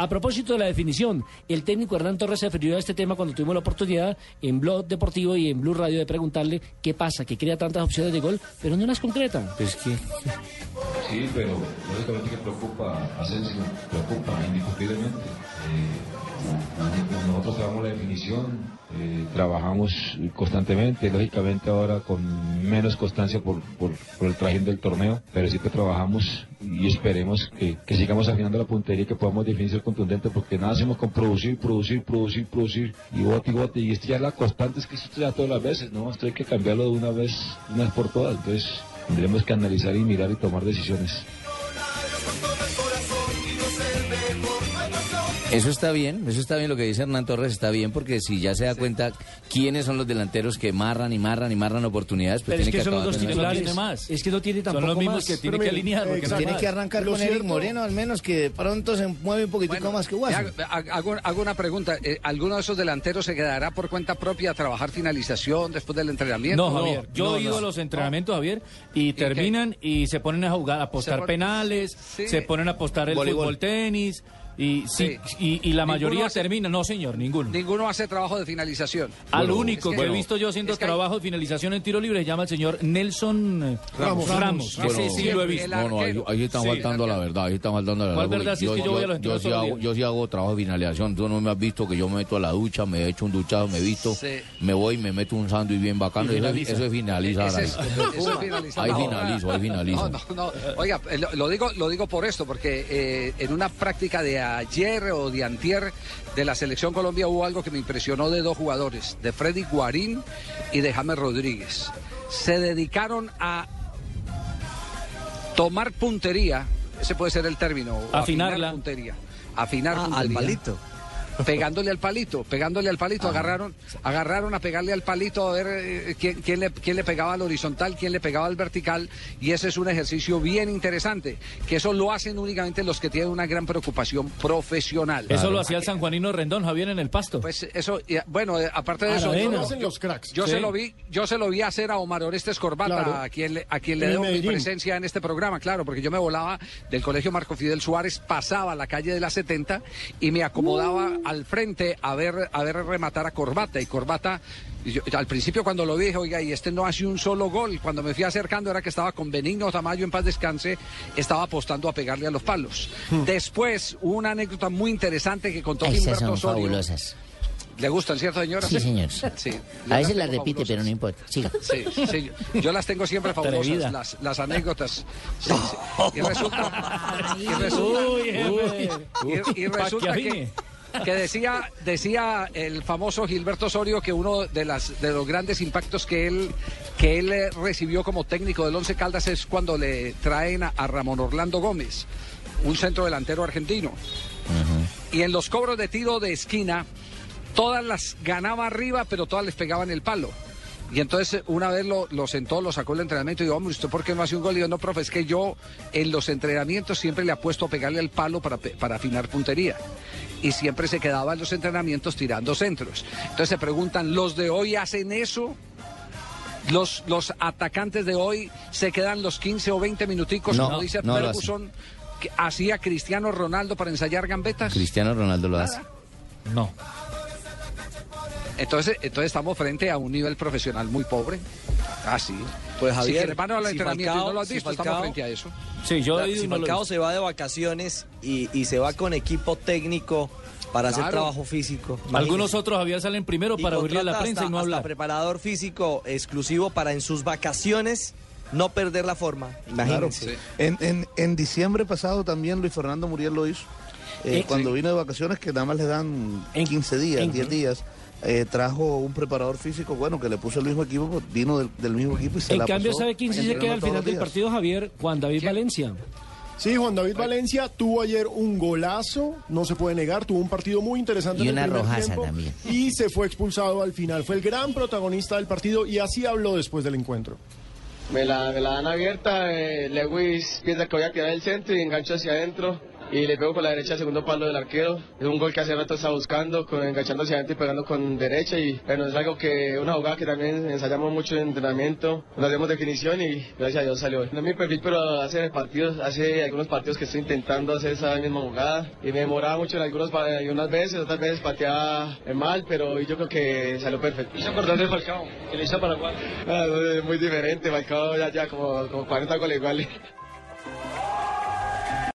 A propósito de la definición, el técnico Hernán Torres se refirió a este tema cuando tuvimos la oportunidad en Blog Deportivo y en Blue Radio de preguntarle qué pasa, que crea tantas opciones de gol, pero no las concreta. Pues que Sí, pero lógicamente que preocupa, Asensio, preocupa indiscutiblemente. Eh, nosotros trabajamos la definición, eh, trabajamos constantemente, lógicamente ahora con menos constancia por, por, el trajín del torneo, pero sí que trabajamos y esperemos que, que sigamos afinando la puntería y que podamos definir ser contundente, porque nada hacemos con producir, producir, producir, producir, y bote y bote, y esto ya es la constante, es que esto ya todas las veces, ¿no? Esto hay que cambiarlo de una vez, una vez por todas, entonces tendremos que analizar y mirar y tomar decisiones. Eso está bien, eso está bien lo que dice Hernán Torres, está bien porque si ya se da cuenta quiénes son los delanteros que marran y marran y marran oportunidades, pues Pero es tiene que que son los acabar dos teniendo- titulares. más. Es que no tiene tampoco Son los mismos más. que tiene que alinear. Tiene que arrancar Lo con Eric Moreno, al menos que de pronto se mueve un poquitico Bueno, más que Guaso. hago, una pregunta. Eh, ¿Alguno de esos delanteros se quedará por cuenta propia a trabajar finalización después del entrenamiento? No, Javier, yo no, he ido no. a los entrenamientos, Javier, y terminan y se ponen a jugar, a apostar penales, Sí. se ponen a apostar el fútbol tenis, y, sí, Sí. y, y la mayoría hace- termina, no señor, ninguno. Ninguno hace trabajo de finalización. Al Bueno, único es que, que- he visto yo haciendo es que hay- trabajo de finalización en tiro libre se llama el señor Nelson eh, Ramos. Ramos. Bueno, Ese sí lo he visto. el No, no, ahí, ahí están Sí, faltando la verdad, ahí están faltando la ¿Cuál verdad. es que yo voy a los yo, entrenos sí hago, días. yo sí hago trabajo de finalización, tú no me has visto que yo me meto a la ducha, me echo un duchado, me visto, Sí. me voy, me meto un sándwich bien bacano, Y eso, es- finaliza. eso es finalizar. Ese ahí. es- eso es finalizar. Ahí No, finalizo, ahí finalizo. No, no, no. Oiga, eh, lo, lo digo, lo digo por esto, porque eh, en una práctica de ayer o de antier de la selección Colombia hubo algo que me impresionó de dos jugadores, de Freddy Guarín y de James Rodríguez. Se dedicaron a tomar puntería, ese puede ser el término, afinar puntería. Afinar Ah, puntería. al palito. Pegándole al palito, pegándole al palito, Ah. agarraron, agarraron a pegarle al palito a ver eh, quién, quién le, quién le pegaba al horizontal, quién le pegaba al vertical, y ese es un ejercicio bien interesante, que eso lo hacen únicamente los que tienen una gran preocupación profesional. Eso lo hacía el sanjuanino Rendón, Javier, en el pasto. Pues eso, y, bueno, eh, aparte de Ah, eso, yo, vena. yo- Hacen yo- cracks. yo Sí. se lo vi, yo se lo vi hacer a Omar Orestes Corbata, Claro. a quien le, a quien le debo mi presencia en este programa, claro, porque yo me volaba del colegio Marco Fidel Suárez, pasaba a la calle de la 70 y me acomodaba al frente a ver, a ver rematar a Corbata. Y Corbata, yo- al principio cuando lo dije, oiga, y este no hace un solo gol. Cuando me fui acercando era que estaba con Benigno Tamayo en paz descanse, estaba apostando a pegarle a los palos. Después, hubo una anécdota muy interesante que contó Esas Gilberto son Osorio. fabulosas. ¿Le gustan, cierto, señora? Sí, señor. Sí. A veces las repite, pero no importa. Siga. Sí, sí, yo- las tengo siempre fabulosas, las, las anécdotas. Sí, sí. Y resulta, y resulta, y- resulta que. Que decía, decía el famoso Gilberto Osorio que uno de, las, de los grandes impactos que él, que él eh, recibió como técnico del Once Caldas es cuando le traen a, a Ramón Orlando Gómez, un centro delantero argentino. Y en los cobros de tiro de esquina, todas las ganaba arriba, pero todas les pegaban el palo. Y entonces una vez lo, lo sentó, lo sacó el entrenamiento y dijo, hombre, ¿usted por qué no hace un gol? Y yo, no, profe, es que yo en los entrenamientos siempre le apuesto a pegarle al palo para, para afinar puntería. Y siempre se quedaba en los entrenamientos tirando centros. Entonces se preguntan, ¿los de hoy hacen eso? Los, los atacantes de hoy se quedan los 15 o 20 minuticos, No, como dice no Ferguson, que hacía Cristiano Ronaldo para ensayar gambetas. Cristiano Ronaldo lo hace. No. Entonces, entonces estamos frente a un nivel profesional muy pobre. Ah, sí. Pues Javier, si van al si entrenamiento y Falcao- no lo has si visto, Falcao- estamos frente a eso. Sí, yo he ido si y no Falcao se va de vacaciones y, y se va con equipo técnico para hacer Claro. trabajo físico. Algunos otros, Javier, salen primero Y para oírle a la prensa y hasta- no hasta hablar. preparador físico exclusivo para en sus vacaciones no perder la forma. Imagínense. En, en, en diciembre pasado también Luis Fernando Muriel lo hizo. Eh, Eh, cuando sí. vino de vacaciones, que nada más le dan 15 días, en- 10 días, eh, trajo un preparador físico, bueno, que le puso el mismo equipo, vino del, del mismo equipo y se En la cambio, pasó ¿sabe quién sí se queda al final del partido, Javier? Juan David Valencia. Sí, Juan David Valencia tuvo ayer un golazo, no se puede negar, tuvo un partido muy interesante Y en el una rojaza tiempo, también. y se fue expulsado al final. Fue el gran protagonista del partido y así habló después del encuentro. Me la, me la dan abierta, eh, Lewis piensa que voy a tirar el centro y engancho hacia adentro y le pego con la derecha al segundo palo del arquero. Es un gol que hace rato estaba buscando, con, enganchando hacia adentro y pegando con derecha y bueno, es algo que, una jugada que también ensayamos mucho en entrenamiento, nos hacemos definición y gracias a Dios salió. No es mi perfil, pero hace partidos, hace algunos partidos que estoy intentando hacer esa misma jugada y me demoraba mucho en algunos, algunas veces, otras veces pateaba mal, pero yo creo que salió perfecto. Hizo acordar de Falcao, que le hizo Paraguay. Ah, muy diferente, Falcao ya, ya como, como 40 goles iguales.